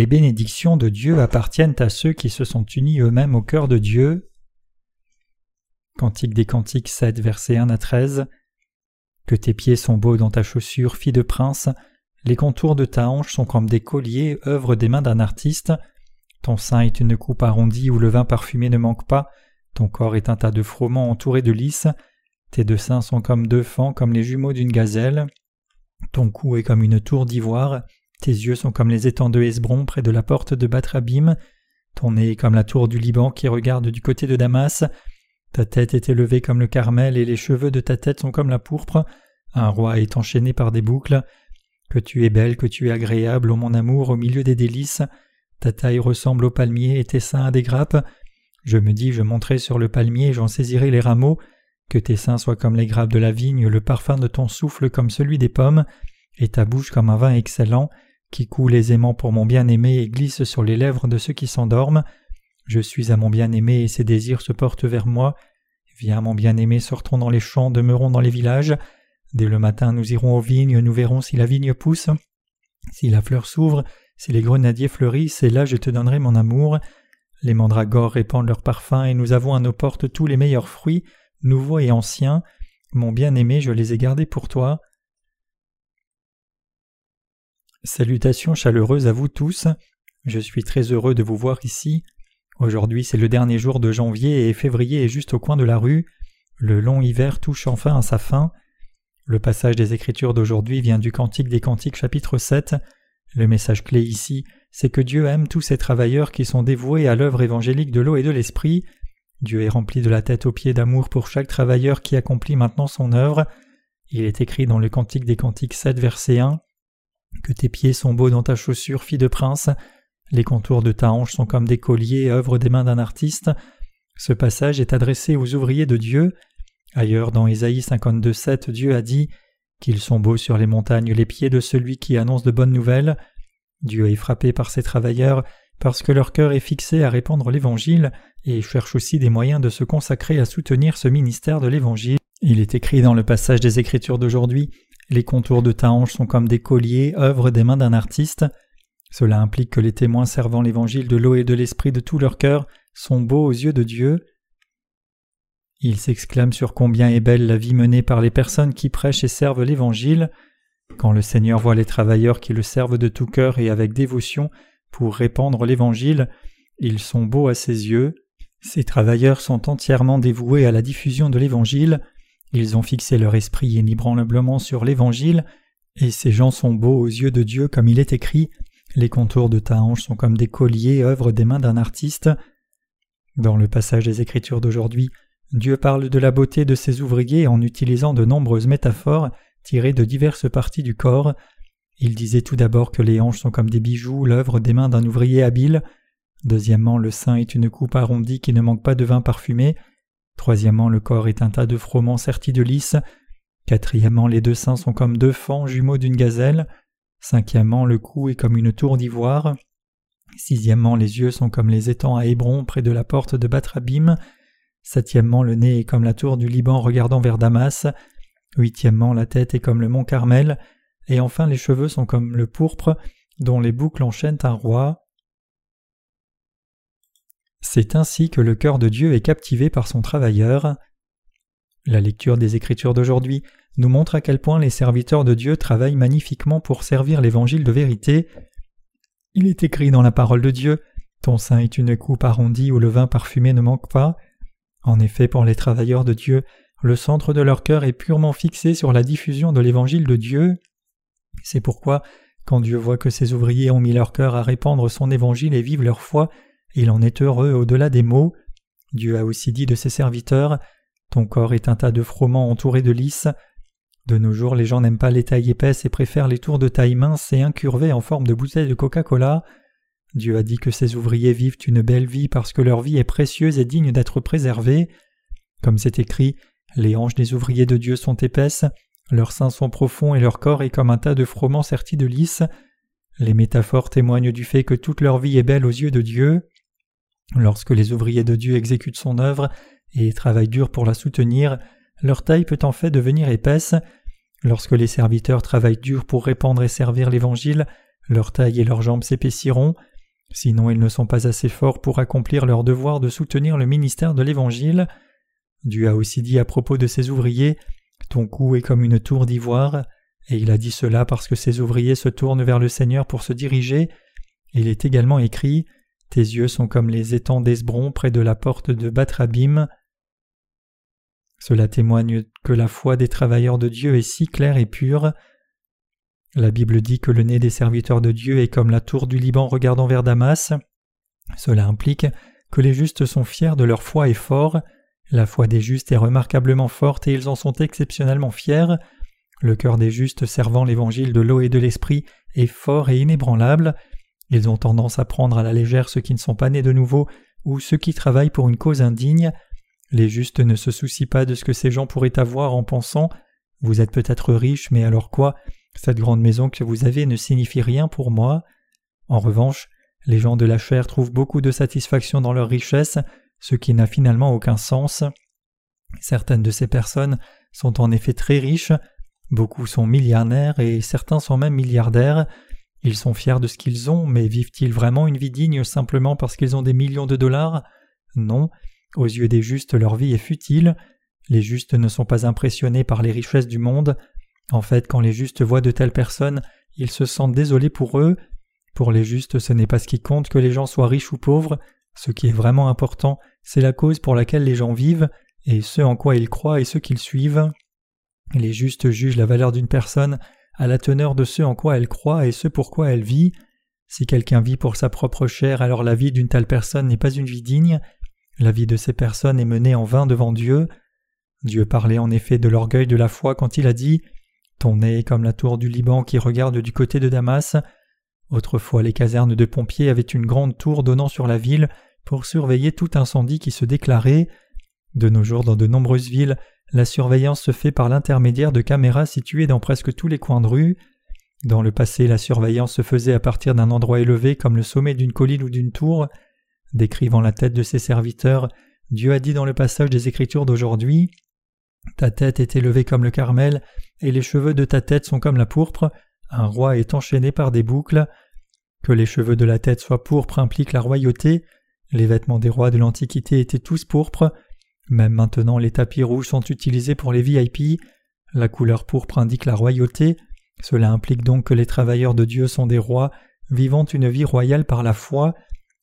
les bénédictions de Dieu appartiennent à ceux qui se sont unis eux-mêmes au cœur de Dieu. Cantique des Cantiques 7, versets 1 à 13. Que tes pieds sont beaux dans ta chaussure, fille de prince, les contours de ta hanche sont comme des colliers, œuvre des mains d'un artiste. Ton sein est une coupe arrondie où le vin parfumé ne manque pas, ton corps est un tas de froment entouré de lys, tes deux seins sont comme deux fans, comme les jumeaux d'une gazelle, ton cou est comme une tour d'ivoire, tes yeux sont comme les étangs de Hesbron près de la porte de Batrabim, ton nez comme la tour du Liban qui regarde du côté de Damas, ta tête est élevée comme le Carmel et les cheveux de ta tête sont comme la pourpre, un roi est enchaîné par des boucles, que tu es belle, que tu es agréable, ô mon amour, au milieu des délices, ta taille ressemble au palmier et tes seins à des grappes, je me dis, je monterai sur le palmier et j'en saisirai les rameaux, que tes seins soient comme les grappes de la vigne, le parfum de ton souffle comme celui des pommes, et ta bouche comme un vin excellent, qui coule aisément pour mon bien-aimé et glisse sur les lèvres de ceux qui s'endorment. Je suis à mon bien-aimé et ses désirs se portent vers moi. Viens, mon bien-aimé, sortons dans les champs, demeurons dans les villages. Dès le matin, nous irons aux vignes, nous verrons si la vigne pousse. Si la fleur s'ouvre, si les grenadiers fleurissent, et là je te donnerai mon amour. Les mandragores répandent leur parfum, et nous avons à nos portes tous les meilleurs fruits nouveaux et anciens. Mon bien-aimé, je les ai gardés pour toi. Salutations chaleureuses à vous tous. Je suis très heureux de vous voir ici. Aujourd'hui c'est le dernier jour de janvier et février est juste au coin de la rue. Le long hiver touche enfin à sa fin. Le passage des Écritures d'aujourd'hui vient du Cantique des Cantiques chapitre 7. Le message clé ici, c'est que Dieu aime tous ces travailleurs qui sont dévoués à l'œuvre évangélique de l'eau et de l'esprit. Dieu est rempli de la tête aux pieds d'amour pour chaque travailleur qui accomplit maintenant son œuvre. Il est écrit dans le Cantique des Cantiques 7, verset 1 Que tes pieds sont beaux dans ta chaussure, fille de prince. Les contours de ta hanche sont comme des colliers, œuvre des mains d'un artiste. Ce passage est adressé aux ouvriers de Dieu. Ailleurs, dans Ésaïe 52, 7, Dieu a dit Qu'ils sont beaux sur les montagnes les pieds de celui qui annonce de bonnes nouvelles. Dieu est frappé par ces travailleurs parce que leur cœur est fixé à répandre l'Évangile et cherche aussi des moyens de se consacrer à soutenir ce ministère de l'Évangile. Il est écrit dans le passage des Écritures d'aujourd'hui Les contours de ta hanche sont comme des colliers, œuvre des mains d'un artiste. Cela implique que les témoins servant l'Évangile de l'eau et de l'Esprit de tout leur cœur sont beaux aux yeux de Dieu. Il s'exclame sur combien est belle la vie menée par les personnes qui prêchent et servent l'Évangile. Quand le Seigneur voit les travailleurs qui le servent de tout cœur et avec dévotion pour répandre l'Évangile, ils sont beaux à ses yeux. Ces travailleurs sont entièrement dévoués à la diffusion de l'Évangile, ils ont fixé leur esprit inébranlablement sur l'Évangile, et ces gens sont beaux aux yeux de Dieu comme il est écrit Les contours de ta hanche sont comme des colliers, œuvre des mains d'un artiste. Dans le passage des Écritures d'aujourd'hui, Dieu parle de la beauté de ses ouvriers en utilisant de nombreuses métaphores tirées de diverses parties du corps. Il disait tout d'abord que les hanches sont comme des bijoux, l'œuvre des mains d'un ouvrier habile. Deuxièmement, le sein est une coupe arrondie qui ne manque pas de vin parfumé. Troisièmement, le corps est un tas de froment sertis de lys. Quatrièmement, les deux seins sont comme deux fans jumeaux d'une gazelle. Cinquièmement, le cou est comme une tour d'ivoire. Sixièmement, les yeux sont comme les étangs à Hébron près de la porte de Batrabim. Septièmement, le nez est comme la tour du Liban regardant vers Damas. Huitièmement, la tête est comme le mont Carmel. Et enfin, les cheveux sont comme le pourpre dont les boucles enchaînent un roi. C'est ainsi que le cœur de Dieu est captivé par son travailleur. La lecture des Écritures d'aujourd'hui nous montre à quel point les serviteurs de Dieu travaillent magnifiquement pour servir l'Évangile de vérité. Il est écrit dans la parole de Dieu Ton sein est une coupe arrondie où le vin parfumé ne manque pas. En effet, pour les travailleurs de Dieu, le centre de leur cœur est purement fixé sur la diffusion de l'Évangile de Dieu. C'est pourquoi, quand Dieu voit que ses ouvriers ont mis leur cœur à répandre son Évangile et vivent leur foi, il en est heureux au-delà des mots. Dieu a aussi dit de ses serviteurs Ton corps est un tas de froment entouré de lys. De nos jours, les gens n'aiment pas les tailles épaisses et préfèrent les tours de taille mince et incurvées en forme de bouteilles de Coca-Cola. Dieu a dit que ses ouvriers vivent une belle vie parce que leur vie est précieuse et digne d'être préservée. Comme c'est écrit, les hanches des ouvriers de Dieu sont épaisses, leurs seins sont profonds et leur corps est comme un tas de froment sertis de lys. Les métaphores témoignent du fait que toute leur vie est belle aux yeux de Dieu. Lorsque les ouvriers de Dieu exécutent son œuvre et travaillent dur pour la soutenir, leur taille peut en fait devenir épaisse. Lorsque les serviteurs travaillent dur pour répandre et servir l'Évangile, leur taille et leurs jambes s'épaissiront, sinon ils ne sont pas assez forts pour accomplir leur devoir de soutenir le ministère de l'Évangile. Dieu a aussi dit à propos de ses ouvriers Ton cou est comme une tour d'ivoire, et il a dit cela parce que ses ouvriers se tournent vers le Seigneur pour se diriger. Il est également écrit Tes yeux sont comme les étangs d'Esbron près de la porte de Batrabim. Cela témoigne que la foi des travailleurs de Dieu est si claire et pure. La Bible dit que le nez des serviteurs de Dieu est comme la tour du Liban regardant vers Damas. Cela implique que les justes sont fiers de leur foi et forts. La foi des justes est remarquablement forte et ils en sont exceptionnellement fiers. Le cœur des justes servant l'évangile de l'eau et de l'esprit est fort et inébranlable. Ils ont tendance à prendre à la légère ceux qui ne sont pas nés de nouveau ou ceux qui travaillent pour une cause indigne. Les justes ne se soucient pas de ce que ces gens pourraient avoir en pensant Vous êtes peut-être riche, mais alors quoi? Cette grande maison que vous avez ne signifie rien pour moi. En revanche, les gens de la chair trouvent beaucoup de satisfaction dans leur richesse, ce qui n'a finalement aucun sens. Certaines de ces personnes sont en effet très riches, beaucoup sont milliardaires et certains sont même milliardaires. Ils sont fiers de ce qu'ils ont, mais vivent-ils vraiment une vie digne simplement parce qu'ils ont des millions de dollars? Non, aux yeux des justes, leur vie est futile. Les justes ne sont pas impressionnés par les richesses du monde. En fait, quand les justes voient de telles personnes, ils se sentent désolés pour eux. Pour les justes, ce n'est pas ce qui compte que les gens soient riches ou pauvres. Ce qui est vraiment important, c'est la cause pour laquelle les gens vivent, et ce en quoi ils croient et ce qu'ils suivent. Les justes jugent la valeur d'une personne à la teneur de ce en quoi elle croit et ce pourquoi elle vit. Si quelqu'un vit pour sa propre chair, alors la vie d'une telle personne n'est pas une vie digne, la vie de ces personnes est menée en vain devant Dieu. Dieu parlait en effet de l'orgueil de la foi quand il a dit Ton nez est comme la tour du Liban qui regarde du côté de Damas. Autrefois, les casernes de pompiers avaient une grande tour donnant sur la ville pour surveiller tout incendie qui se déclarait. De nos jours, dans de nombreuses villes, la surveillance se fait par l'intermédiaire de caméras situées dans presque tous les coins de rue. Dans le passé, la surveillance se faisait à partir d'un endroit élevé comme le sommet d'une colline ou d'une tour. Décrivant la tête de ses serviteurs, Dieu a dit dans le passage des Écritures d'aujourd'hui Ta tête est élevée comme le Carmel, et les cheveux de ta tête sont comme la pourpre, un roi est enchaîné par des boucles. Que les cheveux de la tête soient pourpres implique la royauté. Les vêtements des rois de l'Antiquité étaient tous pourpres. Même maintenant, les tapis rouges sont utilisés pour les VIP. La couleur pourpre indique la royauté. Cela implique donc que les travailleurs de Dieu sont des rois, vivant une vie royale par la foi.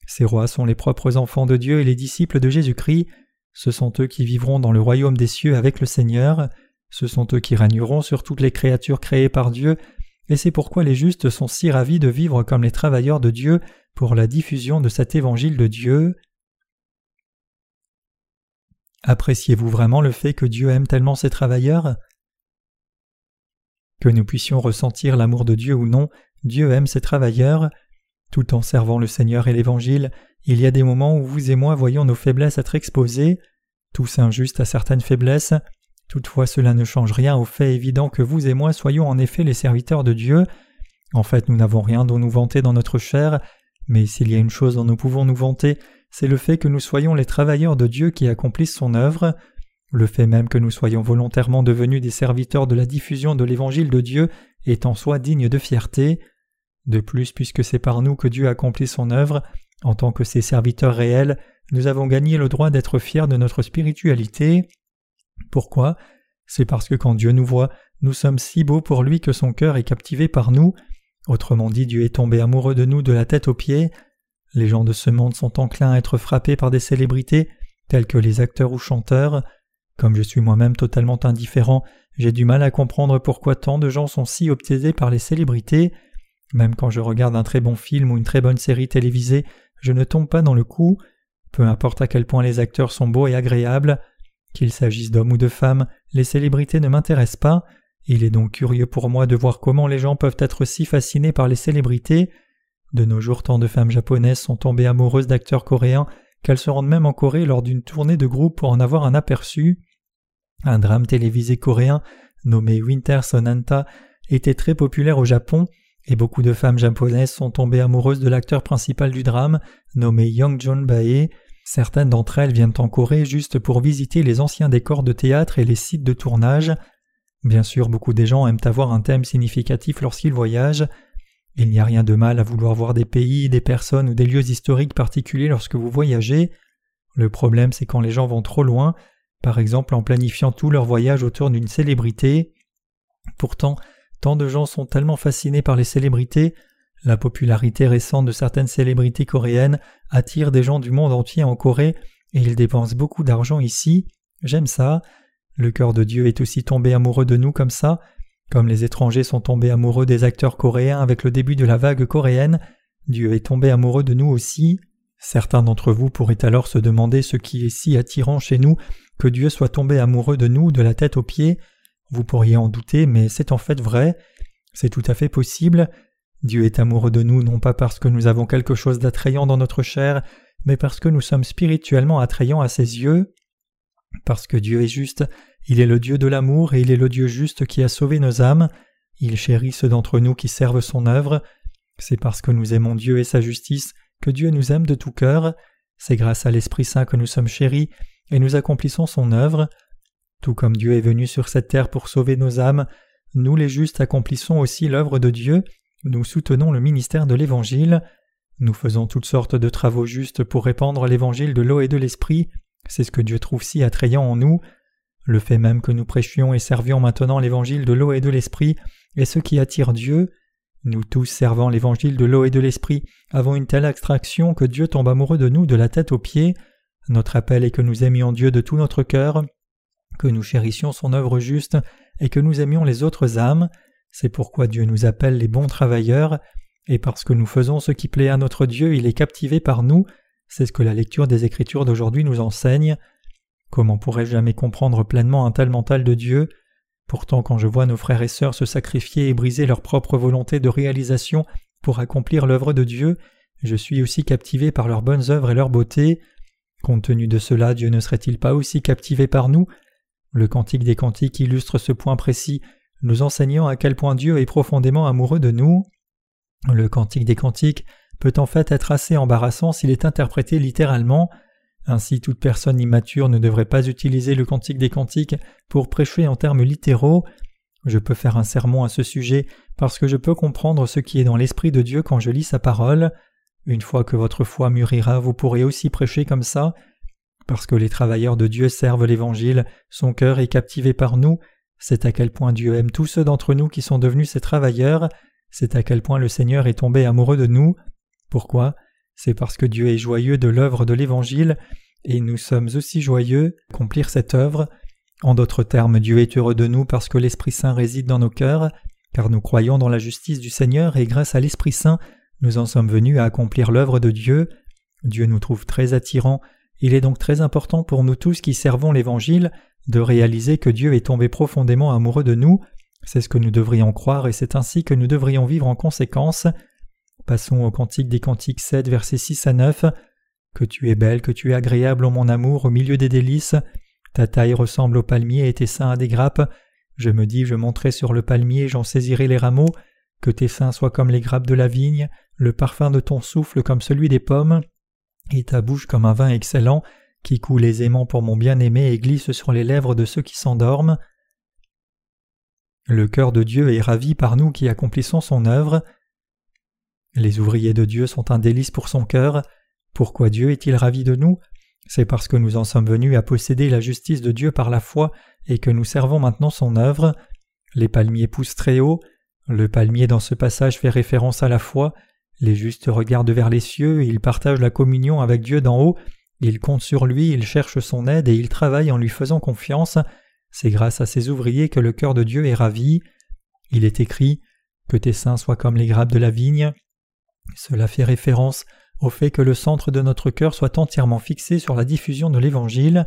Ces rois sont les propres enfants de Dieu et les disciples de Jésus-Christ. Ce sont eux qui vivront dans le royaume des cieux avec le Seigneur. Ce sont eux qui régneront sur toutes les créatures créées par Dieu, et c'est pourquoi les justes sont si ravis de vivre comme les travailleurs de Dieu pour la diffusion de cet évangile de Dieu. Appréciez-vous vraiment le fait que Dieu aime tellement ses travailleurs? Que nous puissions ressentir l'amour de Dieu ou non, Dieu aime ses travailleurs. Tout en servant le Seigneur et l'Évangile, il y a des moments où vous et moi voyons nos faiblesses être exposées, tous injustes à certaines faiblesses. Toutefois, cela ne change rien au fait évident que vous et moi soyons en effet les serviteurs de Dieu. En fait, nous n'avons rien dont nous vanter dans notre chair, mais s'il y a une chose dont nous pouvons nous vanter, c'est le fait que nous soyons les travailleurs de Dieu qui accomplissent son œuvre. Le fait même que nous soyons volontairement devenus des serviteurs de la diffusion de l'Évangile de Dieu est en soi digne de fierté. De plus, puisque c'est par nous que Dieu accomplit son œuvre, en tant que ses serviteurs réels, nous avons gagné le droit d'être fiers de notre spiritualité. Pourquoi? C'est parce que quand Dieu nous voit, nous sommes si beaux pour lui que son cœur est captivé par nous. Autrement dit, Dieu est tombé amoureux de nous de la tête aux pieds. Les gens de ce monde sont enclins à être frappés par des célébrités, telles que les acteurs ou chanteurs. Comme je suis moi-même totalement indifférent, j'ai du mal à comprendre pourquoi tant de gens sont si obsédés par les célébrités. Même quand je regarde un très bon film ou une très bonne série télévisée, je ne tombe pas dans le coup. Peu importe à quel point les acteurs sont beaux et agréables, qu'il s'agisse d'hommes ou de femmes, les célébrités ne m'intéressent pas. Il est donc curieux pour moi de voir comment les gens peuvent être si fascinés par les célébrités. De nos jours, tant de femmes japonaises sont tombées amoureuses d'acteurs coréens qu'elles se rendent même en Corée lors d'une tournée de groupe pour en avoir un aperçu. Un drame télévisé coréen nommé Winter Sonanta était très populaire au Japon et beaucoup de femmes japonaises sont tombées amoureuses de l'acteur principal du drame, nommé Young John Bae. Certaines d'entre elles viennent en Corée juste pour visiter les anciens décors de théâtre et les sites de tournage. Bien sûr, beaucoup des gens aiment avoir un thème significatif lorsqu'ils voyagent. Il n'y a rien de mal à vouloir voir des pays, des personnes ou des lieux historiques particuliers lorsque vous voyagez. Le problème c'est quand les gens vont trop loin, par exemple en planifiant tout leur voyage autour d'une célébrité. Pourtant, tant de gens sont tellement fascinés par les célébrités, la popularité récente de certaines célébrités coréennes attire des gens du monde entier en Corée et ils dépensent beaucoup d'argent ici. J'aime ça. Le cœur de Dieu est aussi tombé amoureux de nous comme ça. Comme les étrangers sont tombés amoureux des acteurs coréens avec le début de la vague coréenne, Dieu est tombé amoureux de nous aussi. Certains d'entre vous pourraient alors se demander ce qui est si attirant chez nous que Dieu soit tombé amoureux de nous de la tête aux pieds. Vous pourriez en douter, mais c'est en fait vrai. C'est tout à fait possible. Dieu est amoureux de nous non pas parce que nous avons quelque chose d'attrayant dans notre chair, mais parce que nous sommes spirituellement attrayants à ses yeux. Parce que Dieu est juste, il est le Dieu de l'amour et il est le Dieu juste qui a sauvé nos âmes. Il chérit ceux d'entre nous qui servent son œuvre. C'est parce que nous aimons Dieu et sa justice que Dieu nous aime de tout cœur. C'est grâce à l'Esprit Saint que nous sommes chéris et nous accomplissons son œuvre. Tout comme Dieu est venu sur cette terre pour sauver nos âmes, nous les justes accomplissons aussi l'œuvre de Dieu nous soutenons le ministère de l'Évangile. Nous faisons toutes sortes de travaux justes pour répandre l'Évangile de l'eau et de l'Esprit. C'est ce que Dieu trouve si attrayant en nous. Le fait même que nous prêchions et servions maintenant l'Évangile de l'eau et de l'Esprit est ce qui attire Dieu. Nous tous servant l'Évangile de l'eau et de l'Esprit avons une telle abstraction que Dieu tombe amoureux de nous de la tête aux pieds. Notre appel est que nous aimions Dieu de tout notre cœur, que nous chérissions son œuvre juste et que nous aimions les autres âmes. C'est pourquoi Dieu nous appelle les bons travailleurs, et parce que nous faisons ce qui plaît à notre Dieu, il est captivé par nous, c'est ce que la lecture des Écritures d'aujourd'hui nous enseigne. Comment pourrais-je jamais comprendre pleinement un tel mental de Dieu? Pourtant quand je vois nos frères et sœurs se sacrifier et briser leur propre volonté de réalisation pour accomplir l'œuvre de Dieu, je suis aussi captivé par leurs bonnes œuvres et leur beauté. Compte tenu de cela, Dieu ne serait-il pas aussi captivé par nous? Le Cantique des Cantiques illustre ce point précis nous enseignant à quel point Dieu est profondément amoureux de nous. Le Cantique des Cantiques peut en fait être assez embarrassant s'il est interprété littéralement. Ainsi toute personne immature ne devrait pas utiliser le Cantique des Cantiques pour prêcher en termes littéraux. Je peux faire un sermon à ce sujet parce que je peux comprendre ce qui est dans l'Esprit de Dieu quand je lis sa parole. Une fois que votre foi mûrira, vous pourrez aussi prêcher comme ça. Parce que les travailleurs de Dieu servent l'Évangile, son cœur est captivé par nous, c'est à quel point Dieu aime tous ceux d'entre nous qui sont devenus ses travailleurs, c'est à quel point le Seigneur est tombé amoureux de nous. Pourquoi? C'est parce que Dieu est joyeux de l'œuvre de l'Évangile, et nous sommes aussi joyeux d'accomplir cette œuvre. En d'autres termes, Dieu est heureux de nous parce que l'Esprit Saint réside dans nos cœurs, car nous croyons dans la justice du Seigneur et grâce à l'Esprit Saint, nous en sommes venus à accomplir l'œuvre de Dieu. Dieu nous trouve très attirants, il est donc très important pour nous tous qui servons l'Évangile de réaliser que Dieu est tombé profondément amoureux de nous, c'est ce que nous devrions croire et c'est ainsi que nous devrions vivre en conséquence. Passons au Cantique des Cantiques 7, versets 6 à 9. Que tu es belle, que tu es agréable en mon amour au milieu des délices. Ta taille ressemble au palmier et tes seins à des grappes. Je me dis, je monterai sur le palmier, j'en saisirai les rameaux. Que tes seins soient comme les grappes de la vigne, le parfum de ton souffle comme celui des pommes, et ta bouche comme un vin excellent, qui coule aisément pour mon bien-aimé et glisse sur les lèvres de ceux qui s'endorment. Le cœur de Dieu est ravi par nous qui accomplissons son œuvre. Les ouvriers de Dieu sont un délice pour son cœur. Pourquoi Dieu est-il ravi de nous? C'est parce que nous en sommes venus à posséder la justice de Dieu par la foi et que nous servons maintenant son œuvre. Les palmiers poussent très haut. Le palmier dans ce passage fait référence à la foi. Les justes regardent vers les cieux et ils partagent la communion avec Dieu d'en haut il compte sur lui, il cherche son aide et il travaille en lui faisant confiance. C'est grâce à ces ouvriers que le cœur de Dieu est ravi. Il est écrit Que tes seins soient comme les grappes de la vigne. Cela fait référence au fait que le centre de notre cœur soit entièrement fixé sur la diffusion de l'Évangile.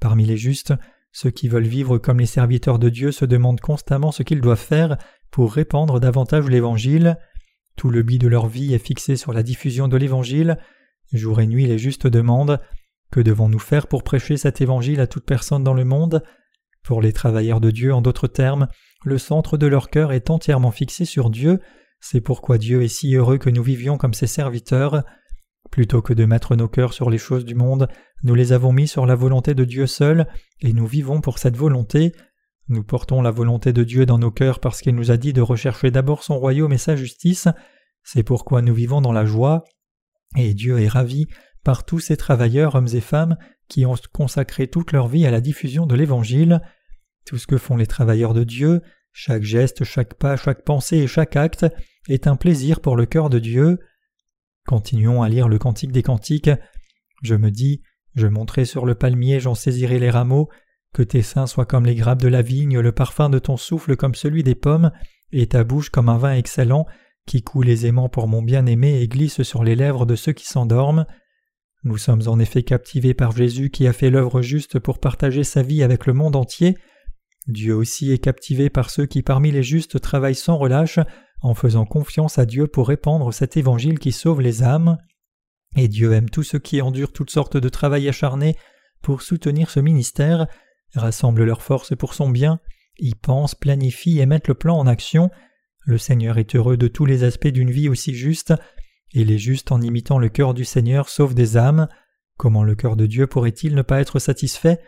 Parmi les justes, ceux qui veulent vivre comme les serviteurs de Dieu se demandent constamment ce qu'ils doivent faire pour répandre davantage l'Évangile. Tout le but de leur vie est fixé sur la diffusion de l'Évangile, Jour et nuit, les justes demandent Que devons-nous faire pour prêcher cet évangile à toute personne dans le monde? Pour les travailleurs de Dieu, en d'autres termes, le centre de leur cœur est entièrement fixé sur Dieu, c'est pourquoi Dieu est si heureux que nous vivions comme ses serviteurs. Plutôt que de mettre nos cœurs sur les choses du monde, nous les avons mis sur la volonté de Dieu seul, et nous vivons pour cette volonté. Nous portons la volonté de Dieu dans nos cœurs parce qu'il nous a dit de rechercher d'abord son royaume et sa justice. C'est pourquoi nous vivons dans la joie. Et Dieu est ravi par tous ces travailleurs, hommes et femmes, qui ont consacré toute leur vie à la diffusion de l'Évangile. Tout ce que font les travailleurs de Dieu, chaque geste, chaque pas, chaque pensée et chaque acte est un plaisir pour le cœur de Dieu. Continuons à lire le Cantique des Cantiques. Je me dis, je monterai sur le palmier, j'en saisirai les rameaux, que tes seins soient comme les grappes de la vigne, le parfum de ton souffle comme celui des pommes, et ta bouche comme un vin excellent, qui coule aisément pour mon bien-aimé et glisse sur les lèvres de ceux qui s'endorment. Nous sommes en effet captivés par Jésus qui a fait l'œuvre juste pour partager sa vie avec le monde entier. Dieu aussi est captivé par ceux qui parmi les justes travaillent sans relâche en faisant confiance à Dieu pour répandre cet évangile qui sauve les âmes. Et Dieu aime tous ceux qui endurent toutes sortes de travail acharné pour soutenir ce ministère rassemblent leurs forces pour son bien, y pensent, planifient et mettent le plan en action. Le Seigneur est heureux de tous les aspects d'une vie aussi juste, et les justes en imitant le cœur du Seigneur sauvent des âmes. Comment le cœur de Dieu pourrait-il ne pas être satisfait?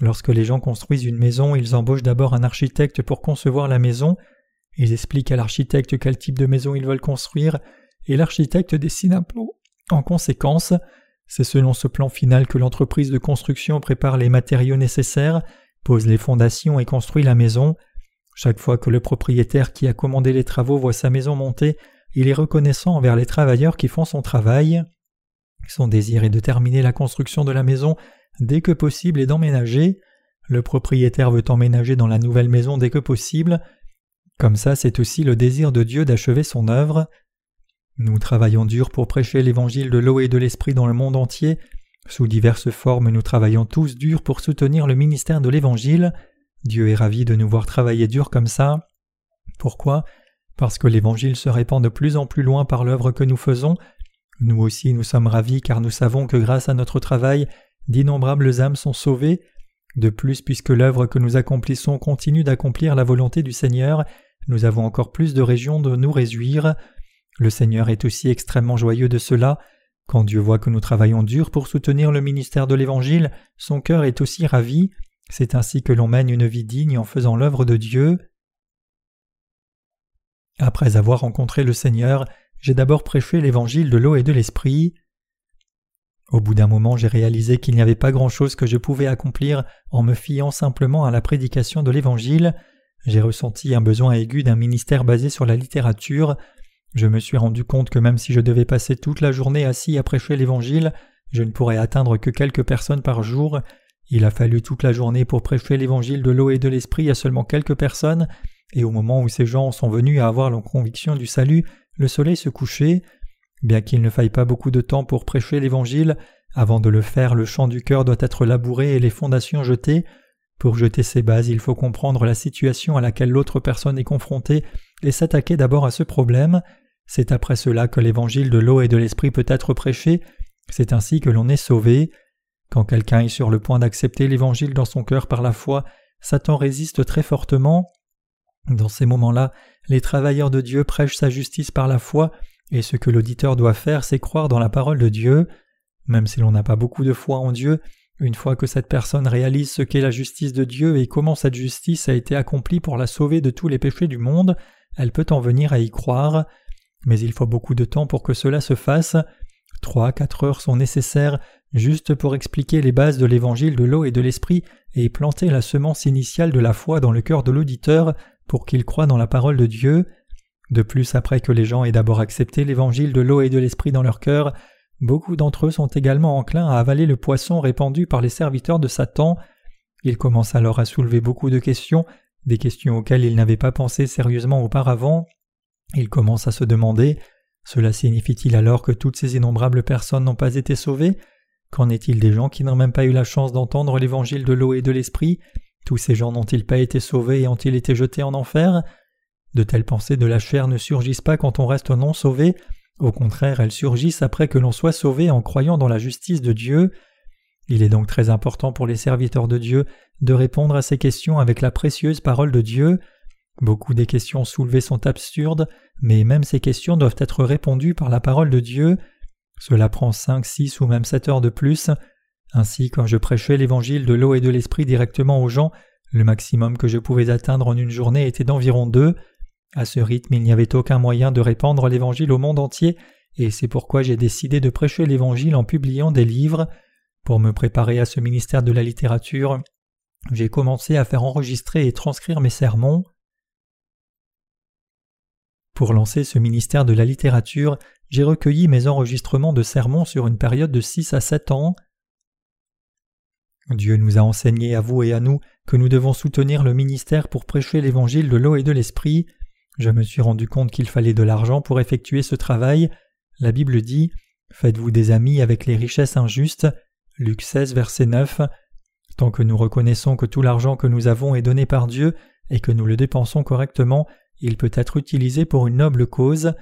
Lorsque les gens construisent une maison, ils embauchent d'abord un architecte pour concevoir la maison, ils expliquent à l'architecte quel type de maison ils veulent construire, et l'architecte dessine un plan. En conséquence, c'est selon ce plan final que l'entreprise de construction prépare les matériaux nécessaires, pose les fondations et construit la maison. Chaque fois que le propriétaire qui a commandé les travaux voit sa maison monter, il est reconnaissant envers les travailleurs qui font son travail. Son désir est de terminer la construction de la maison dès que possible et d'emménager. Le propriétaire veut emménager dans la nouvelle maison dès que possible. Comme ça, c'est aussi le désir de Dieu d'achever son œuvre. Nous travaillons dur pour prêcher l'évangile de l'eau et de l'esprit dans le monde entier. Sous diverses formes, nous travaillons tous dur pour soutenir le ministère de l'évangile. Dieu est ravi de nous voir travailler dur comme ça. Pourquoi? Parce que l'évangile se répand de plus en plus loin par l'œuvre que nous faisons. Nous aussi nous sommes ravis car nous savons que grâce à notre travail, d'innombrables âmes sont sauvées. De plus, puisque l'œuvre que nous accomplissons continue d'accomplir la volonté du Seigneur, nous avons encore plus de raisons de nous réjouir. Le Seigneur est aussi extrêmement joyeux de cela. Quand Dieu voit que nous travaillons dur pour soutenir le ministère de l'Évangile, son cœur est aussi ravi. C'est ainsi que l'on mène une vie digne en faisant l'œuvre de Dieu. Après avoir rencontré le Seigneur, j'ai d'abord prêché l'Évangile de l'eau et de l'Esprit. Au bout d'un moment, j'ai réalisé qu'il n'y avait pas grand-chose que je pouvais accomplir en me fiant simplement à la prédication de l'Évangile. J'ai ressenti un besoin aigu d'un ministère basé sur la littérature. Je me suis rendu compte que même si je devais passer toute la journée assis à prêcher l'Évangile, je ne pourrais atteindre que quelques personnes par jour. Il a fallu toute la journée pour prêcher l'Évangile de l'eau et de l'Esprit à seulement quelques personnes, et au moment où ces gens sont venus à avoir leur conviction du salut, le soleil se couchait. Bien qu'il ne faille pas beaucoup de temps pour prêcher l'Évangile, avant de le faire, le champ du cœur doit être labouré et les fondations jetées. Pour jeter ces bases, il faut comprendre la situation à laquelle l'autre personne est confrontée et s'attaquer d'abord à ce problème. C'est après cela que l'évangile de l'eau et de l'esprit peut être prêché, c'est ainsi que l'on est sauvé. Quand quelqu'un est sur le point d'accepter l'évangile dans son cœur par la foi, Satan résiste très fortement. Dans ces moments-là, les travailleurs de Dieu prêchent sa justice par la foi, et ce que l'auditeur doit faire, c'est croire dans la parole de Dieu. Même si l'on n'a pas beaucoup de foi en Dieu, une fois que cette personne réalise ce qu'est la justice de Dieu et comment cette justice a été accomplie pour la sauver de tous les péchés du monde, elle peut en venir à y croire mais il faut beaucoup de temps pour que cela se fasse. Trois, quatre heures sont nécessaires juste pour expliquer les bases de l'évangile de l'eau et de l'esprit et planter la semence initiale de la foi dans le cœur de l'auditeur pour qu'il croie dans la parole de Dieu. De plus, après que les gens aient d'abord accepté l'évangile de l'eau et de l'esprit dans leur cœur, beaucoup d'entre eux sont également enclins à avaler le poisson répandu par les serviteurs de Satan. Ils commencent alors à soulever beaucoup de questions, des questions auxquelles ils n'avaient pas pensé sérieusement auparavant. Il commence à se demander Cela signifie-t-il alors que toutes ces innombrables personnes n'ont pas été sauvées? Qu'en est-il des gens qui n'ont même pas eu la chance d'entendre l'évangile de l'eau et de l'esprit? Tous ces gens n'ont-ils pas été sauvés et ont-ils été jetés en enfer? De telles pensées de la chair ne surgissent pas quand on reste non sauvé, au contraire elles surgissent après que l'on soit sauvé en croyant dans la justice de Dieu. Il est donc très important pour les serviteurs de Dieu de répondre à ces questions avec la précieuse parole de Dieu. Beaucoup des questions soulevées sont absurdes, mais même ces questions doivent être répondues par la parole de Dieu. Cela prend cinq, six ou même sept heures de plus. Ainsi, quand je prêchais l'évangile de l'eau et de l'esprit directement aux gens, Le maximum que je pouvais atteindre en une journée était d'environ deux. À ce rythme, il n'y avait aucun moyen de répandre l'Évangile au monde entier, et c'est pourquoi j'ai décidé de prêcher l'Évangile en publiant des livres. Pour me préparer à ce ministère de la littérature, j'ai commencé à faire enregistrer et transcrire mes sermons. Pour lancer ce ministère de la littérature, j'ai recueilli mes enregistrements de sermons sur une période de six à sept ans. Dieu nous a enseigné à vous et à nous que nous devons soutenir le ministère pour prêcher l'évangile de l'eau et de l'esprit. Je me suis rendu compte qu'il fallait de l'argent pour effectuer ce travail. La Bible dit Faites-vous des amis avec les richesses injustes. Luc 16, verset 9. Tant que nous reconnaissons que tout l'argent que nous avons est donné par Dieu et que nous le dépensons correctement, il peut être utilisé pour une noble cause.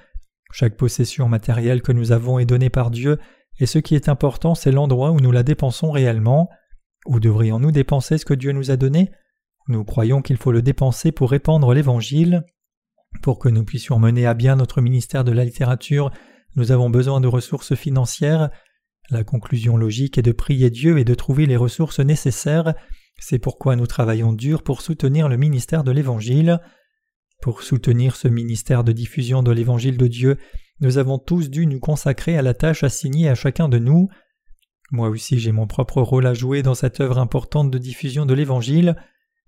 Chaque possession matérielle que nous avons est donnée par Dieu, et ce qui est important, c'est l'endroit où nous la dépensons réellement. Où devrions-nous dépenser ce que Dieu nous a donné? Nous croyons qu'il faut le dépenser pour répandre l'Évangile. Pour que nous puissions mener à bien notre ministère de la littérature, nous avons besoin de ressources financières. La conclusion logique est de prier Dieu et de trouver les ressources nécessaires. C'est pourquoi nous travaillons dur pour soutenir le ministère de l'Évangile. Pour soutenir ce ministère de diffusion de l'Évangile de Dieu, nous avons tous dû nous consacrer à la tâche assignée à chacun de nous. Moi aussi j'ai mon propre rôle à jouer dans cette œuvre importante de diffusion de l'Évangile.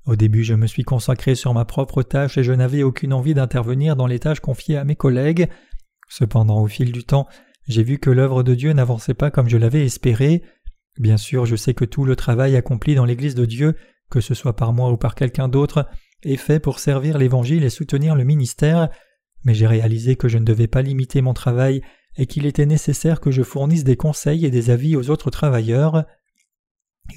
Au début je me suis consacré sur ma propre tâche et je n'avais aucune envie d'intervenir dans les tâches confiées à mes collègues. Cependant au fil du temps, j'ai vu que l'œuvre de Dieu n'avançait pas comme je l'avais espéré. Bien sûr, je sais que tout le travail accompli dans l'Église de Dieu, que ce soit par moi ou par quelqu'un d'autre, est fait pour servir l'Évangile et soutenir le ministère, mais j'ai réalisé que je ne devais pas limiter mon travail et qu'il était nécessaire que je fournisse des conseils et des avis aux autres travailleurs.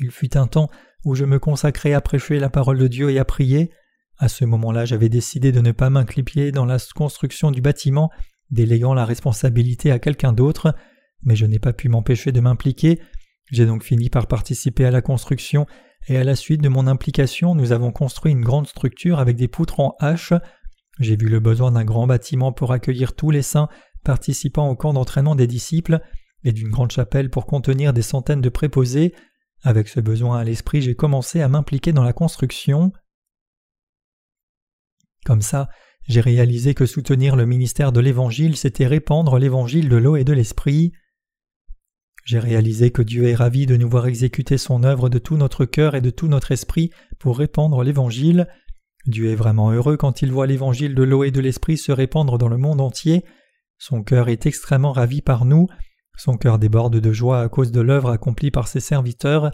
Il fut un temps où je me consacrais à prêcher la parole de Dieu et à prier. À ce moment-là, j'avais décidé de ne pas m'inclipier dans la construction du bâtiment, déléguant la responsabilité à quelqu'un d'autre, mais je n'ai pas pu m'empêcher de m'impliquer. J'ai donc fini par participer à la construction, et à la suite de mon implication, nous avons construit une grande structure avec des poutres en hache. J'ai vu le besoin d'un grand bâtiment pour accueillir tous les saints participant au camp d'entraînement des disciples, et d'une grande chapelle pour contenir des centaines de préposés. Avec ce besoin à l'esprit, j'ai commencé à m'impliquer dans la construction. Comme ça, j'ai réalisé que soutenir le ministère de l'Évangile, c'était répandre l'Évangile de l'eau et de l'Esprit. J'ai réalisé que Dieu est ravi de nous voir exécuter son œuvre de tout notre cœur et de tout notre esprit pour répandre l'Évangile. Dieu est vraiment heureux quand il voit l'Évangile de l'eau et de l'Esprit se répandre dans le monde entier, son cœur est extrêmement ravi par nous, son cœur déborde de joie à cause de l'œuvre accomplie par ses serviteurs.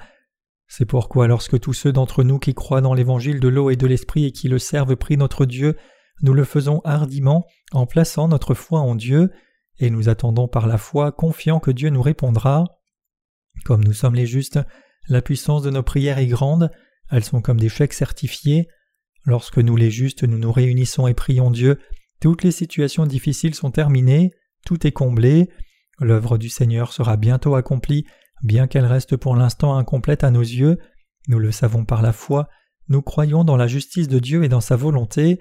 C'est pourquoi lorsque tous ceux d'entre nous qui croient dans l'évangile de l'eau et de l'esprit et qui le servent prient notre Dieu, nous le faisons hardiment en plaçant notre foi en Dieu, et nous attendons par la foi, confiants que Dieu nous répondra. Comme nous sommes les justes, la puissance de nos prières est grande, elles sont comme des chèques certifiés. Lorsque nous les justes nous nous réunissons et prions Dieu, toutes les situations difficiles sont terminées, tout est comblé, l'œuvre du Seigneur sera bientôt accomplie, bien qu'elle reste pour l'instant incomplète à nos yeux, nous le savons par la foi, nous croyons dans la justice de Dieu et dans sa volonté.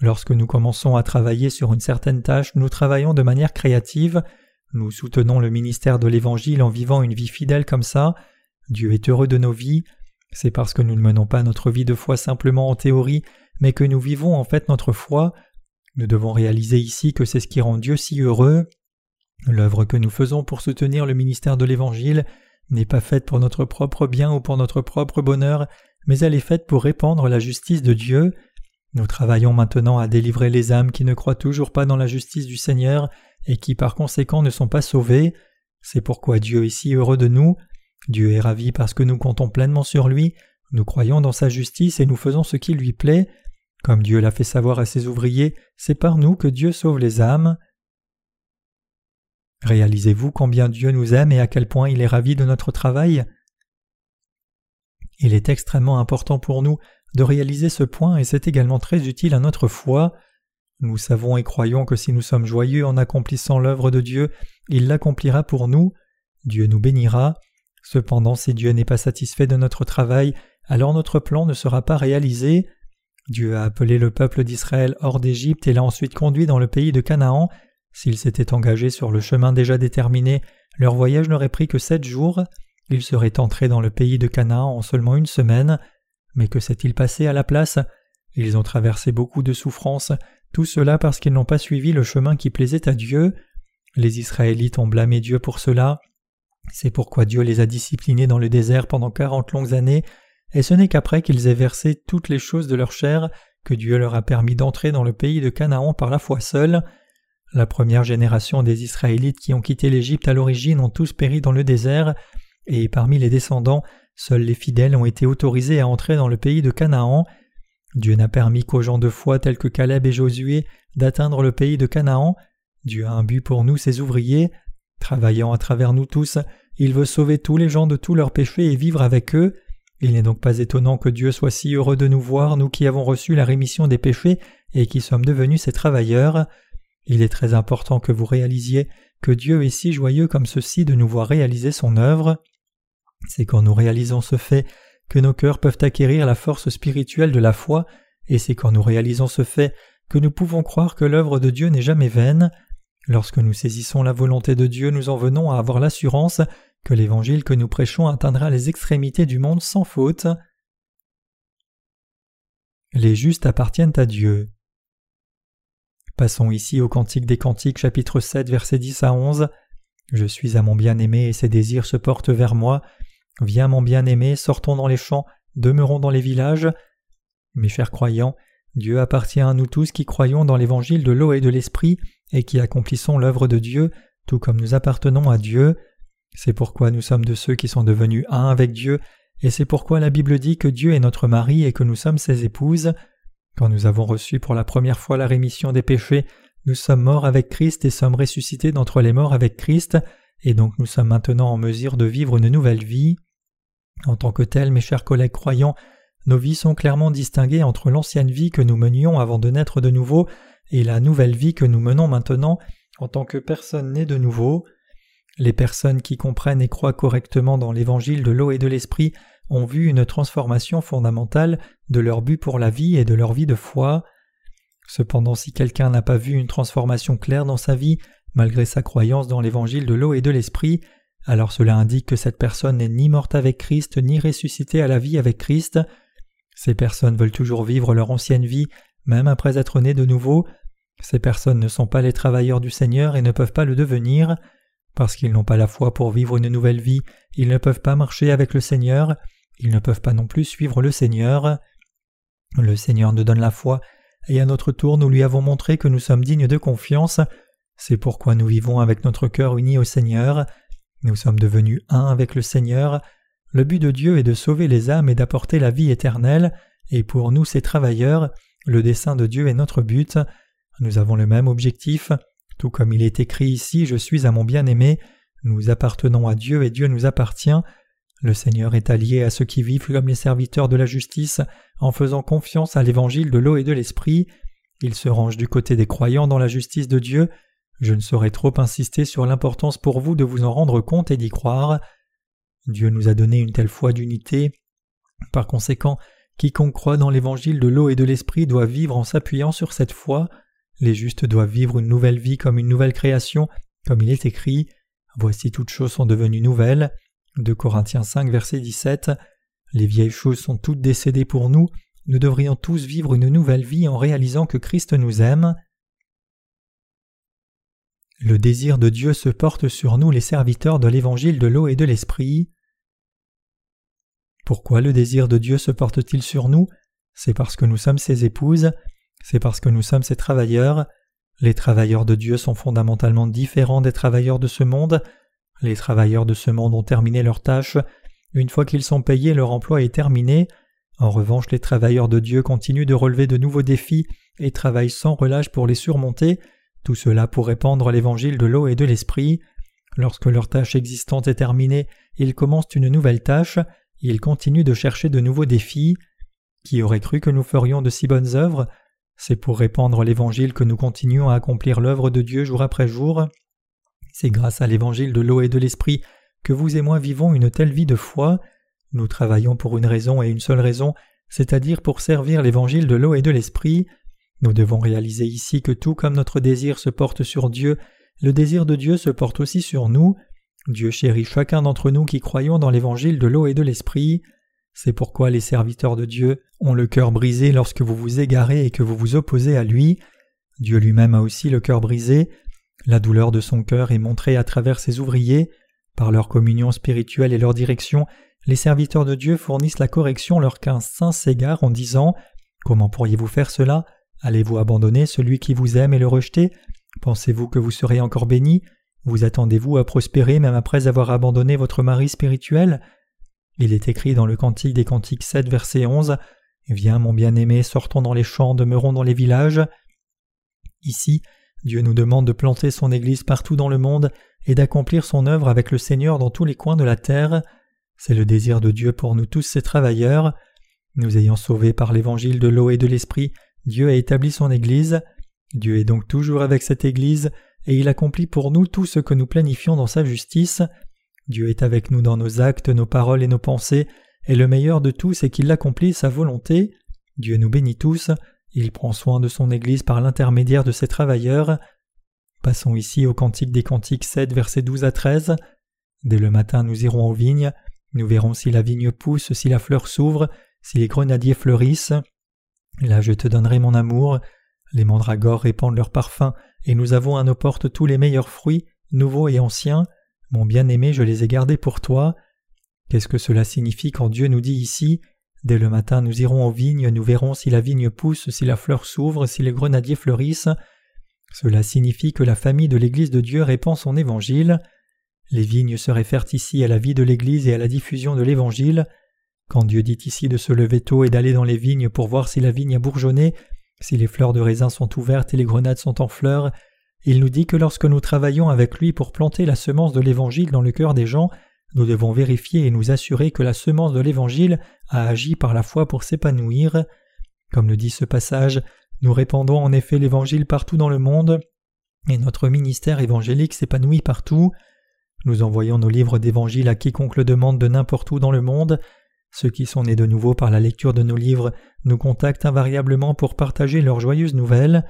Lorsque nous commençons à travailler sur une certaine tâche, nous travaillons de manière créative, nous soutenons le ministère de l'Évangile en vivant une vie fidèle comme ça. Dieu est heureux de nos vies. C'est parce que nous ne menons pas notre vie de foi simplement en théorie, mais que nous vivons en fait notre foi. Nous devons réaliser ici que c'est ce qui rend Dieu si heureux. L'œuvre que nous faisons pour soutenir le ministère de l'Évangile n'est pas faite pour notre propre bien ou pour notre propre bonheur, mais elle est faite pour répandre la justice de Dieu. Nous travaillons maintenant à délivrer les âmes qui ne croient toujours pas dans la justice du Seigneur et qui par conséquent ne sont pas sauvées. C'est pourquoi Dieu est si heureux de nous. Dieu est ravi parce que nous comptons pleinement sur lui, nous croyons dans sa justice et nous faisons ce qui lui plaît. Comme Dieu l'a fait savoir à ses ouvriers, c'est par nous que Dieu sauve les âmes. Réalisez-vous combien Dieu nous aime et à quel point il est ravi de notre travail? Il est extrêmement important pour nous de réaliser ce point et c'est également très utile à notre foi. Nous savons et croyons que si nous sommes joyeux en accomplissant l'œuvre de Dieu, il l'accomplira pour nous, Dieu nous bénira. Cependant, si Dieu n'est pas satisfait de notre travail, alors notre plan ne sera pas réalisé. Dieu a appelé le peuple d'Israël hors d'Égypte et l'a ensuite conduit dans le pays de Canaan. S'ils s'étaient engagés sur le chemin déjà déterminé, leur voyage n'aurait pris que sept jours. Ils seraient entrés dans le pays de Canaan en seulement une semaine. Mais que s'est-il passé à la place? Ils ont traversé beaucoup de souffrances, tout cela parce qu'ils n'ont pas suivi le chemin qui plaisait à Dieu. Les Israélites ont blâmé Dieu pour cela. C'est pourquoi Dieu les a disciplinés dans le désert pendant quarante longues années, et ce n'est qu'après qu'ils aient versé toutes les choses de leur chair que Dieu leur a permis d'entrer dans le pays de Canaan par la foi seule. La première génération des Israélites qui ont quitté l'Égypte à l'origine ont tous péri dans le désert, et parmi les descendants, seuls les fidèles ont été autorisés à entrer dans le pays de Canaan. Dieu n'a permis qu'aux gens de foi tels que Caleb et Josué d'atteindre le pays de Canaan. Dieu a un but pour nous, ses ouvriers. Travaillant à travers nous tous, il veut sauver tous les gens de tous leurs péchés et vivre avec eux. Il n'est donc pas étonnant que Dieu soit si heureux de nous voir, nous qui avons reçu la rémission des péchés et qui sommes devenus ses travailleurs. Il est très important que vous réalisiez que Dieu est si joyeux comme ceci de nous voir réaliser son œuvre. C'est quand nous réalisons ce fait que nos cœurs peuvent acquérir la force spirituelle de la foi, et c'est quand nous réalisons ce fait que nous pouvons croire que l'œuvre de Dieu n'est jamais vaine. Lorsque nous saisissons la volonté de Dieu, nous en venons à avoir l'assurance que l'évangile que nous prêchons atteindra les extrémités du monde sans faute. Les justes appartiennent à Dieu. Passons ici au Cantique des Cantiques chapitre 7 versets 10 à 11. Je suis à mon bien-aimé et ses désirs se portent vers moi. Viens mon bien-aimé, sortons dans les champs, demeurons dans les villages. Mes chers croyants, Dieu appartient à nous tous qui croyons dans l'évangile de l'eau et de l'esprit et qui accomplissons l'œuvre de Dieu, tout comme nous appartenons à Dieu. C'est pourquoi nous sommes de ceux qui sont devenus un avec Dieu, et c'est pourquoi la Bible dit que Dieu est notre mari et que nous sommes ses épouses. Quand nous avons reçu pour la première fois la rémission des péchés, nous sommes morts avec Christ et sommes ressuscités d'entre les morts avec Christ, et donc nous sommes maintenant en mesure de vivre une nouvelle vie. En tant que tels, mes chers collègues croyants, nos vies sont clairement distinguées entre l'ancienne vie que nous menions avant de naître de nouveau et la nouvelle vie que nous menons maintenant en tant que personnes nées de nouveau. Les personnes qui comprennent et croient correctement dans l'évangile de l'eau et de l'esprit ont vu une transformation fondamentale de leur but pour la vie et de leur vie de foi. Cependant, si quelqu'un n'a pas vu une transformation claire dans sa vie, malgré sa croyance dans l'évangile de l'eau et de l'esprit, alors cela indique que cette personne n'est ni morte avec Christ ni ressuscitée à la vie avec Christ. Ces personnes veulent toujours vivre leur ancienne vie, même après être nées de nouveau. Ces personnes ne sont pas les travailleurs du Seigneur et ne peuvent pas le devenir. Parce qu'ils n'ont pas la foi pour vivre une nouvelle vie, ils ne peuvent pas marcher avec le Seigneur, ils ne peuvent pas non plus suivre le Seigneur. Le Seigneur nous donne la foi, et à notre tour nous lui avons montré que nous sommes dignes de confiance. C'est pourquoi nous vivons avec notre cœur uni au Seigneur. Nous sommes devenus un avec le Seigneur. Le but de Dieu est de sauver les âmes et d'apporter la vie éternelle, et pour nous, ces travailleurs, le dessein de Dieu est notre but. Nous avons le même objectif. Tout comme il est écrit ici, Je suis à mon bien-aimé, nous appartenons à Dieu et Dieu nous appartient. Le Seigneur est allié à ceux qui vivent comme les serviteurs de la justice en faisant confiance à l'évangile de l'eau et de l'esprit. Il se range du côté des croyants dans la justice de Dieu. Je ne saurais trop insister sur l'importance pour vous de vous en rendre compte et d'y croire. Dieu nous a donné une telle foi d'unité. Par conséquent, quiconque croit dans l'évangile de l'eau et de l'esprit doit vivre en s'appuyant sur cette foi. Les justes doivent vivre une nouvelle vie comme une nouvelle création, comme il est écrit. Voici toutes choses sont devenues nouvelles. De Corinthiens 5, verset 17. Les vieilles choses sont toutes décédées pour nous. Nous devrions tous vivre une nouvelle vie en réalisant que Christ nous aime. Le désir de Dieu se porte sur nous les serviteurs de l'évangile de l'eau et de l'esprit. Pourquoi le désir de Dieu se porte-t-il sur nous? C'est parce que nous sommes ses épouses, c'est parce que nous sommes ses travailleurs. Les travailleurs de Dieu sont fondamentalement différents des travailleurs de ce monde. Les travailleurs de ce monde ont terminé leurs tâches. Une fois qu'ils sont payés, leur emploi est terminé. En revanche, les travailleurs de Dieu continuent de relever de nouveaux défis et travaillent sans relâche pour les surmonter, tout cela pour répandre l'évangile de l'eau et de l'esprit. Lorsque leur tâche existante est terminée, ils commencent une nouvelle tâche, ils continuent de chercher de nouveaux défis. Qui aurait cru que nous ferions de si bonnes œuvres? C'est pour répandre l'évangile que nous continuons à accomplir l'œuvre de Dieu jour après jour. C'est grâce à l'évangile de l'eau et de l'esprit que vous et moi vivons une telle vie de foi. Nous travaillons pour une raison et une seule raison, c'est-à-dire pour servir l'évangile de l'eau et de l'esprit. Nous devons réaliser ici que tout comme notre désir se porte sur Dieu, le désir de Dieu se porte aussi sur nous. Dieu chérit chacun d'entre nous qui croyons dans l'évangile de l'eau et de l'esprit. C'est pourquoi les serviteurs de Dieu ont le cœur brisé lorsque vous vous égarez et que vous vous opposez à lui. Dieu lui-même a aussi le cœur brisé. La douleur de son cœur est montrée à travers ses ouvriers. Par leur communion spirituelle et leur direction, les serviteurs de Dieu fournissent la correction lorsqu'un saint s'égare en disant Comment pourriez-vous faire cela? Allez-vous abandonner celui qui vous aime et le rejeter? Pensez-vous que vous serez encore béni? Vous attendez-vous à prospérer même après avoir abandonné votre mari spirituel? Il est écrit dans le Cantique des Cantiques 7, verset 11 Viens, mon bien-aimé, sortons dans les champs, demeurons dans les villages. Ici, Dieu nous demande de planter son Église partout dans le monde et d'accomplir son œuvre avec le Seigneur dans tous les coins de la terre. C'est le désir de Dieu pour nous tous ces travailleurs. Nous ayant sauvés par l'évangile de l'eau et de l'esprit, Dieu a établi son Église. Dieu est donc toujours avec cette Église, et il accomplit pour nous tout ce que nous planifions dans sa justice. Dieu est avec nous dans nos actes, nos paroles et nos pensées, et le meilleur de tout, c'est qu'il accomplit sa volonté. Dieu nous bénit tous. Il prend soin de son Église par l'intermédiaire de ses travailleurs. Passons ici au Cantique des Cantiques 7, versets 12 à 13. Dès le matin, nous irons aux vignes. Nous verrons si la vigne pousse, si la fleur s'ouvre, si les grenadiers fleurissent. Là, je te donnerai mon amour. Les mandragores répandent leur parfum, et nous avons à nos portes tous les meilleurs fruits, nouveaux et anciens. Mon bien-aimé, je les ai gardés pour toi. Qu'est-ce que cela signifie quand Dieu nous dit ici? Dès le matin nous irons aux vignes, nous verrons si la vigne pousse, si la fleur s'ouvre, si les grenadiers fleurissent. Cela signifie que la famille de l'Église de Dieu répand son évangile. Les vignes se réfèrent ici à la vie de l'Église et à la diffusion de l'Évangile. Quand Dieu dit ici de se lever tôt et d'aller dans les vignes pour voir si la vigne a bourgeonné, si les fleurs de raisin sont ouvertes et les grenades sont en fleurs, il nous dit que lorsque nous travaillons avec lui pour planter la semence de l'Évangile dans le cœur des gens, nous devons vérifier et nous assurer que la semence de l'Évangile a agi par la foi pour s'épanouir. Comme le dit ce passage, nous répandons en effet l'Évangile partout dans le monde, et notre ministère évangélique s'épanouit partout. Nous envoyons nos livres d'Évangile à quiconque le demande de n'importe où dans le monde. Ceux qui sont nés de nouveau par la lecture de nos livres nous contactent invariablement pour partager leurs joyeuses nouvelles.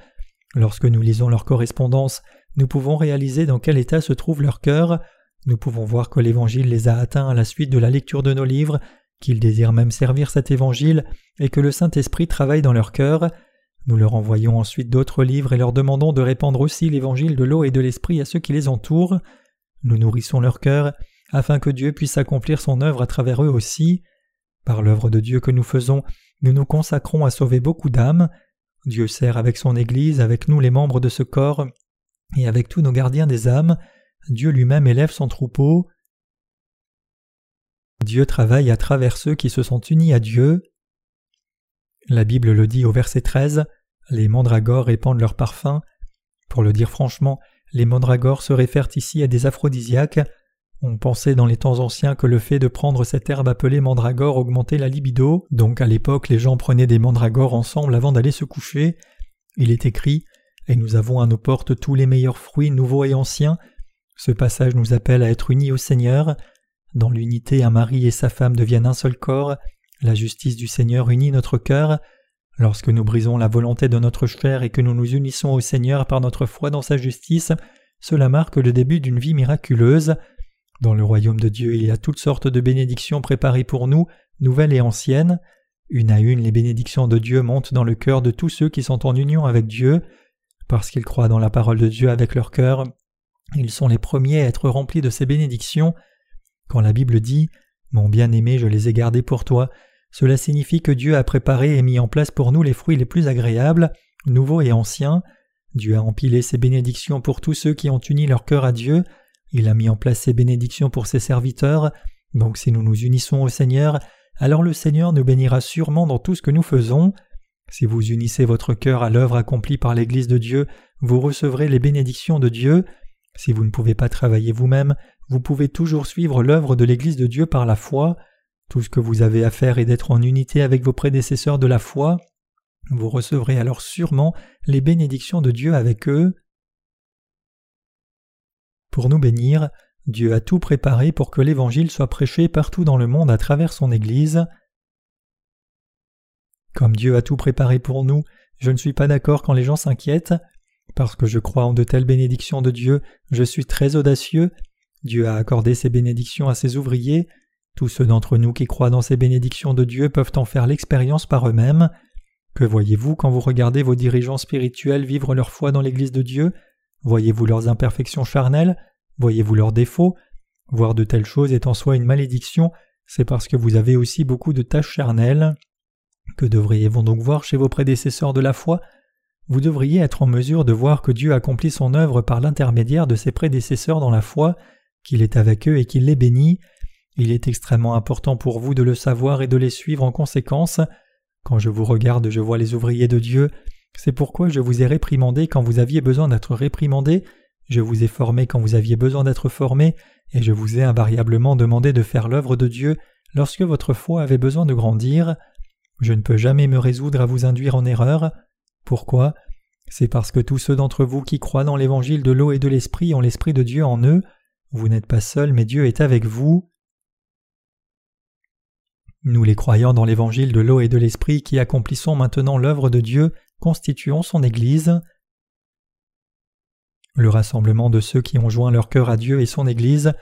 Lorsque nous lisons leur correspondance, nous pouvons réaliser dans quel état se trouve leur cœur. Nous pouvons voir que l'Évangile les a atteints à la suite de la lecture de nos livres, qu'ils désirent même servir cet Évangile, et que le Saint-Esprit travaille dans leur cœur. Nous leur envoyons ensuite d'autres livres et leur demandons de répandre aussi l'Évangile de l'eau et de l'Esprit à ceux qui les entourent. Nous nourrissons leur cœur, afin que Dieu puisse accomplir son œuvre à travers eux aussi. Par l'œuvre de Dieu que nous faisons, nous nous consacrons à sauver beaucoup d'âmes. Dieu sert avec son Église, avec nous les membres de ce corps, et avec tous nos gardiens des âmes. Dieu lui-même élève son troupeau. Dieu travaille à travers ceux qui se sont unis à Dieu. La Bible le dit au verset 13, les mandragores répandent leur parfum. Pour le dire franchement, les mandragores se réfèrent ici à des aphrodisiaques. On pensait dans les temps anciens que le fait de prendre cette herbe appelée mandragore augmentait la libido, donc à l'époque les gens prenaient des mandragores ensemble avant d'aller se coucher. Il est écrit Et nous avons à nos portes tous les meilleurs fruits nouveaux et anciens, ce passage nous appelle à être unis au Seigneur. Dans l'unité, un mari et sa femme deviennent un seul corps. La justice du Seigneur unit notre cœur. Lorsque nous brisons la volonté de notre chair et que nous nous unissons au Seigneur par notre foi dans sa justice, cela marque le début d'une vie miraculeuse. Dans le royaume de Dieu, il y a toutes sortes de bénédictions préparées pour nous, nouvelles et anciennes. Une à une, les bénédictions de Dieu montent dans le cœur de tous ceux qui sont en union avec Dieu. Parce qu'ils croient dans la parole de Dieu avec leur cœur, ils sont les premiers à être remplis de ces bénédictions. Quand la Bible dit Mon bien-aimé, je les ai gardés pour toi, cela signifie que Dieu a préparé et mis en place pour nous les fruits les plus agréables, nouveaux et anciens. Dieu a empilé ses bénédictions pour tous ceux qui ont uni leur cœur à Dieu. Il a mis en place ses bénédictions pour ses serviteurs. Donc si nous nous unissons au Seigneur, alors le Seigneur nous bénira sûrement dans tout ce que nous faisons. Si vous unissez votre cœur à l'œuvre accomplie par l'Église de Dieu, vous recevrez les bénédictions de Dieu. Si vous ne pouvez pas travailler vous-même, vous pouvez toujours suivre l'œuvre de l'Église de Dieu par la foi. Tout ce que vous avez à faire est d'être en unité avec vos prédécesseurs de la foi. Vous recevrez alors sûrement les bénédictions de Dieu avec eux. Pour nous bénir, Dieu a tout préparé pour que l'Évangile soit prêché partout dans le monde à travers son Église. Comme Dieu a tout préparé pour nous, je ne suis pas d'accord quand les gens s'inquiètent. Parce que je crois en de telles bénédictions de Dieu, je suis très audacieux. Dieu a accordé ces bénédictions à ses ouvriers. Tous ceux d'entre nous qui croient dans ces bénédictions de Dieu peuvent en faire l'expérience par eux-mêmes. Que voyez-vous quand vous regardez vos dirigeants spirituels vivre leur foi dans l'Église de Dieu? Voyez-vous leurs imperfections charnelles? Voyez-vous leurs défauts? Voir de telles choses est en soi une malédiction, c'est parce que vous avez aussi beaucoup de tâches charnelles. Que devriez-vous donc voir chez vos prédécesseurs de la foi? Vous devriez être en mesure de voir que Dieu accomplit son œuvre par l'intermédiaire de ses prédécesseurs dans la foi, qu'il est avec eux et qu'il les bénit. Il est extrêmement important pour vous de le savoir et de les suivre en conséquence. Quand je vous regarde, je vois les ouvriers de Dieu. C'est pourquoi je vous ai réprimandé quand vous aviez besoin d'être réprimandé, je vous ai formé quand vous aviez besoin d'être formé, et je vous ai invariablement demandé de faire l'œuvre de Dieu lorsque votre foi avait besoin de grandir. Je ne peux jamais me résoudre à vous induire en erreur. Pourquoi? C'est parce que tous ceux d'entre vous qui croient dans l'évangile de l'eau et de l'esprit ont l'esprit de Dieu en eux. Vous n'êtes pas seuls, mais Dieu est avec vous. Nous les croyants dans l'évangile de l'eau et de l'esprit qui accomplissons maintenant l'œuvre de Dieu, constituons son Église. Le rassemblement de ceux qui ont joint leur cœur à Dieu et son Église.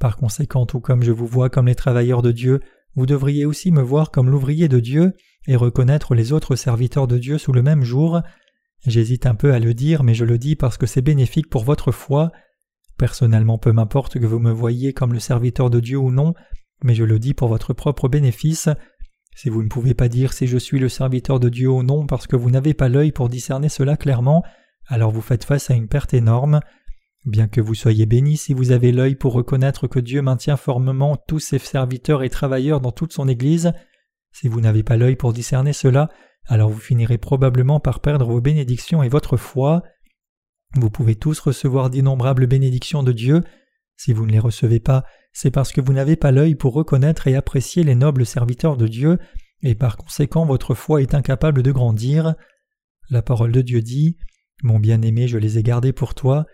Par conséquent, tout comme je vous vois comme les travailleurs de Dieu, vous devriez aussi me voir comme l'ouvrier de Dieu et reconnaître les autres serviteurs de Dieu sous le même jour. J'hésite un peu à le dire, mais je le dis parce que c'est bénéfique pour votre foi. Personnellement, peu m'importe que vous me voyiez comme le serviteur de Dieu ou non, mais je le dis pour votre propre bénéfice. Si vous ne pouvez pas dire si je suis le serviteur de Dieu ou non parce que vous n'avez pas l'œil pour discerner cela clairement, alors vous faites face à une perte énorme. Bien que vous soyez béni si vous avez l'œil pour reconnaître que Dieu maintient formellement tous ses serviteurs et travailleurs dans toute son Église, si vous n'avez pas l'œil pour discerner cela, alors vous finirez probablement par perdre vos bénédictions et votre foi. Vous pouvez tous recevoir d'innombrables bénédictions de Dieu. Si vous ne les recevez pas, c'est parce que vous n'avez pas l'œil pour reconnaître et apprécier les nobles serviteurs de Dieu, et par conséquent votre foi est incapable de grandir. La parole de Dieu dit Mon bien-aimé, je les ai gardés pour toi.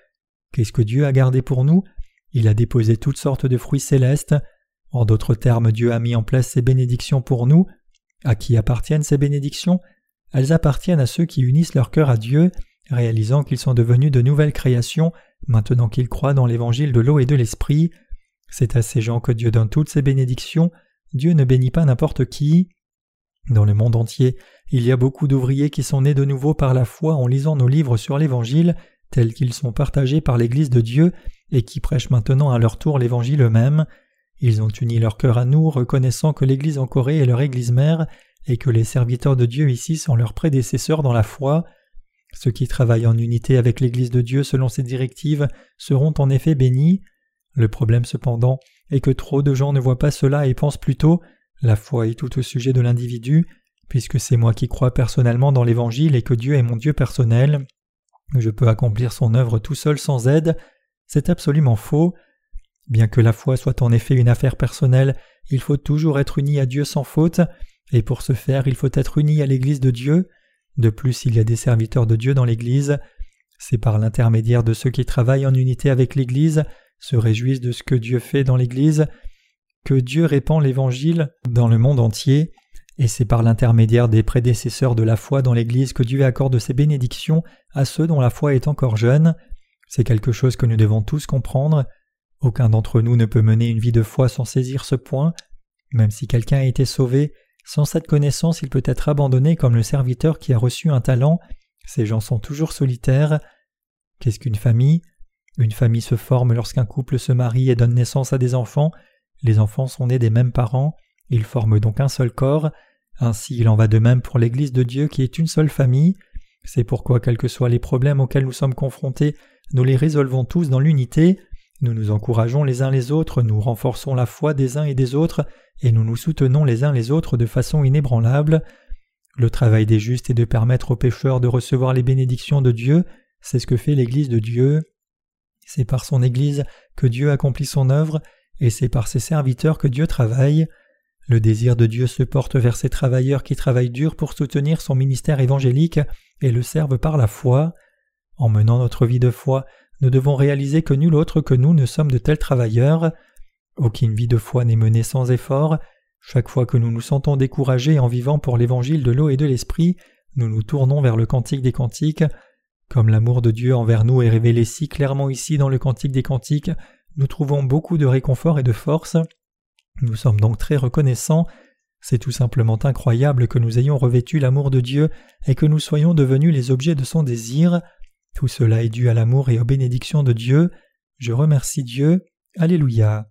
Qu'est-ce que Dieu a gardé pour nous? Il a déposé toutes sortes de fruits célestes. En d'autres termes, Dieu a mis en place ses bénédictions pour nous. À qui appartiennent ces bénédictions? Elles appartiennent à ceux qui unissent leur cœur à Dieu, réalisant qu'ils sont devenus de nouvelles créations maintenant qu'ils croient dans l'évangile de l'eau et de l'esprit. C'est à ces gens que Dieu donne toutes ses bénédictions. Dieu ne bénit pas n'importe qui. Dans le monde entier, il y a beaucoup d'ouvriers qui sont nés de nouveau par la foi en lisant nos livres sur l'Évangile, tels qu'ils sont partagés par l'Église de Dieu, et qui prêchent maintenant à leur tour l'Évangile eux-mêmes. Ils ont uni leur cœur à nous, reconnaissant que l'Église en Corée est leur Église mère, et que les serviteurs de Dieu ici sont leurs prédécesseurs dans la foi. Ceux qui travaillent en unité avec l'Église de Dieu selon ses directives seront en effet bénis. Le problème cependant est que trop de gens ne voient pas cela et pensent plutôt la foi est tout au sujet de l'individu, puisque c'est moi qui crois personnellement dans l'Évangile et que Dieu est mon Dieu personnel. Je peux accomplir son œuvre tout seul sans aide. C'est absolument faux. Bien que la foi soit en effet une affaire personnelle, il faut toujours être uni à Dieu sans faute, et pour ce faire il faut être uni à l'Église de Dieu. De plus, il y a des serviteurs de Dieu dans l'Église. C'est par l'intermédiaire de ceux qui travaillent en unité avec l'Église, se réjouissent de ce que Dieu fait dans l'Église, que Dieu répand l'Évangile dans le monde entier, et c'est par l'intermédiaire des prédécesseurs de la foi dans l'Église que Dieu accorde ses bénédictions à ceux dont la foi est encore jeune. C'est quelque chose que nous devons tous comprendre. Aucun d'entre nous ne peut mener une vie de foi sans saisir ce point. Même si quelqu'un a été sauvé, sans cette connaissance, il peut être abandonné comme le serviteur qui a reçu un talent. Ces gens sont toujours solitaires. Qu'est-ce qu'une famille? Une famille se forme lorsqu'un couple se marie et donne naissance à des enfants. Les enfants sont nés des mêmes parents. Ils forment donc un seul corps. Ainsi, il en va de même pour l'Église de Dieu qui est une seule famille. C'est pourquoi, quels que soient les problèmes auxquels nous sommes confrontés, nous les résolvons tous dans l'unité. Nous nous encourageons les uns les autres, nous renforçons la foi des uns et des autres, et nous nous soutenons les uns les autres de façon inébranlable. Le travail des justes est de permettre aux pécheurs de recevoir les bénédictions de Dieu, c'est ce que fait l'Église de Dieu. C'est par son Église que Dieu accomplit son œuvre, et c'est par ses serviteurs que Dieu travaille. Le désir de Dieu se porte vers ses travailleurs qui travaillent dur pour soutenir son ministère évangélique et le servent par la foi. En menant notre vie de foi, nous devons réaliser que nul autre que nous ne sommes de tels travailleurs. Aucune vie de foi n'est menée sans effort. Chaque fois que nous nous sentons découragés en vivant pour l'évangile de l'eau et de l'esprit, nous nous tournons vers le cantique des cantiques. Comme l'amour de Dieu envers nous est révélé si clairement ici dans le cantique des cantiques, nous trouvons beaucoup de réconfort et de force. Nous sommes donc très reconnaissants. C'est tout simplement incroyable que nous ayons revêtu l'amour de Dieu et que nous soyons devenus les objets de son désir. Tout cela est dû à l'amour et aux bénédictions de Dieu. Je remercie Dieu. Alléluia.